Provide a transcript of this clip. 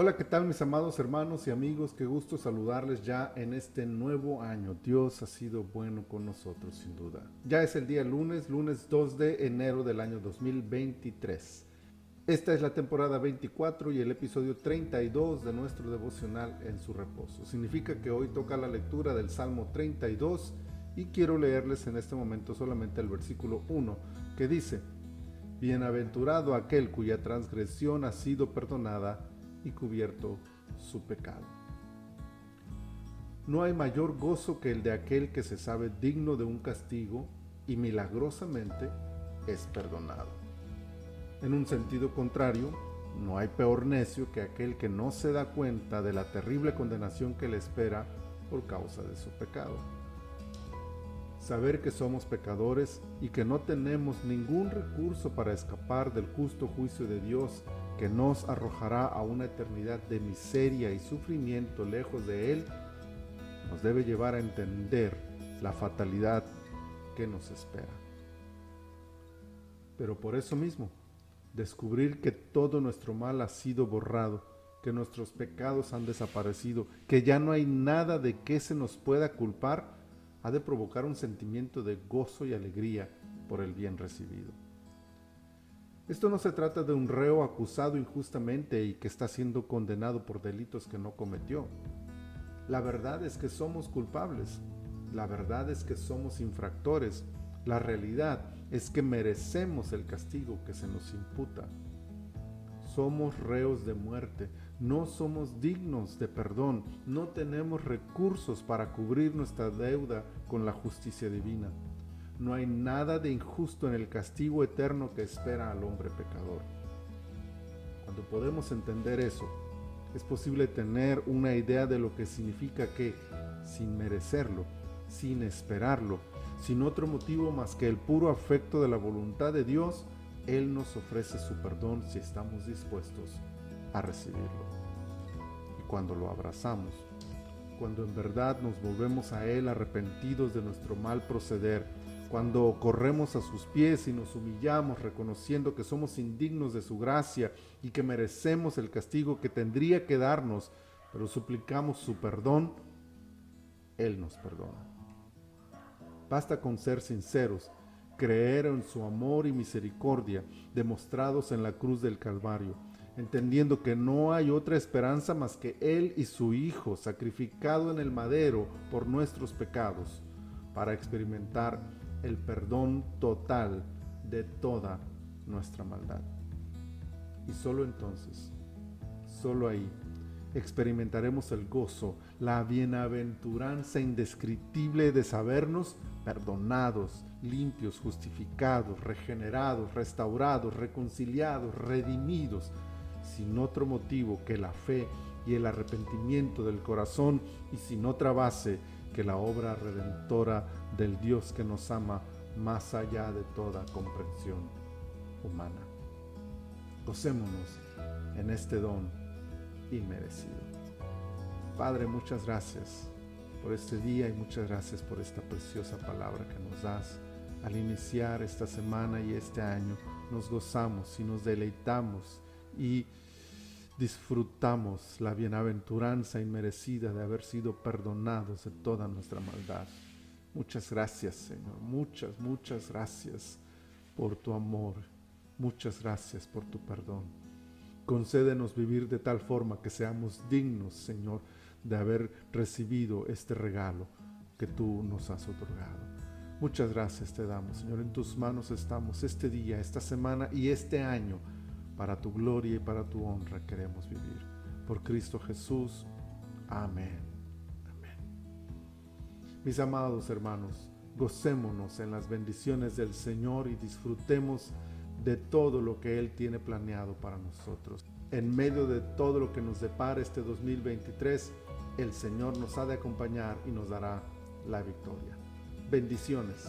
Hola, ¿qué tal mis amados hermanos y amigos? Qué gusto saludarles ya en este nuevo año. Dios ha sido bueno con nosotros, sin duda. Ya es el día lunes, lunes 2 de enero del año 2023. Esta es la temporada 24 y el episodio 32 de nuestro devocional en su reposo. Significa que hoy toca la lectura del Salmo 32 y quiero leerles en este momento solamente el versículo 1 que dice, Bienaventurado aquel cuya transgresión ha sido perdonada y cubierto su pecado. No hay mayor gozo que el de aquel que se sabe digno de un castigo y milagrosamente es perdonado. En un sentido contrario, no hay peor necio que aquel que no se da cuenta de la terrible condenación que le espera por causa de su pecado. Saber que somos pecadores y que no tenemos ningún recurso para escapar del justo juicio de Dios que nos arrojará a una eternidad de miseria y sufrimiento lejos de Él, nos debe llevar a entender la fatalidad que nos espera. Pero por eso mismo, descubrir que todo nuestro mal ha sido borrado, que nuestros pecados han desaparecido, que ya no hay nada de que se nos pueda culpar, ha de provocar un sentimiento de gozo y alegría por el bien recibido. Esto no se trata de un reo acusado injustamente y que está siendo condenado por delitos que no cometió. La verdad es que somos culpables. La verdad es que somos infractores. La realidad es que merecemos el castigo que se nos imputa. Somos reos de muerte, no somos dignos de perdón, no tenemos recursos para cubrir nuestra deuda con la justicia divina. No hay nada de injusto en el castigo eterno que espera al hombre pecador. Cuando podemos entender eso, es posible tener una idea de lo que significa que, sin merecerlo, sin esperarlo, sin otro motivo más que el puro afecto de la voluntad de Dios, Él nos ofrece su perdón si estamos dispuestos a recibirlo. Y cuando lo abrazamos, cuando en verdad nos volvemos a Él arrepentidos de nuestro mal proceder, cuando corremos a sus pies y nos humillamos reconociendo que somos indignos de su gracia y que merecemos el castigo que tendría que darnos, pero suplicamos su perdón, Él nos perdona. Basta con ser sinceros, creer en su amor y misericordia demostrados en la cruz del Calvario, entendiendo que no hay otra esperanza más que Él y su Hijo sacrificado en el madero por nuestros pecados, para experimentar el perdón total de toda nuestra maldad. Y solo entonces, solo ahí, experimentaremos el gozo, la bienaventuranza indescriptible de sabernos perdonados, limpios, justificados, regenerados, restaurados, reconciliados, redimidos, sin otro motivo que la fe y el arrepentimiento del corazón y sin otra base que la obra redentora del Dios que nos ama más allá de toda comprensión humana. Gocémonos en este don inmerecido. Padre, muchas gracias por este día y muchas gracias por esta preciosa palabra que nos das. Al iniciar esta semana y este año, nos gozamos y nos deleitamos y disfrutamos la bienaventuranza inmerecida de haber sido perdonados de toda nuestra maldad. Muchas gracias, Señor. Muchas, muchas gracias por tu amor. Muchas gracias por tu perdón. Concédenos vivir de tal forma que seamos dignos, Señor, de haber recibido este regalo que tú nos has otorgado. Muchas gracias te damos, Señor. En tus manos estamos este día, esta semana y este año para tu gloria y para tu honra queremos vivir. Por Cristo Jesús. Amén. Mis amados hermanos, gocémonos en las bendiciones del Señor y disfrutemos de todo lo que Él tiene planeado para nosotros. En medio de todo lo que nos depara este 2023, el Señor nos ha de acompañar y nos dará la victoria. Bendiciones.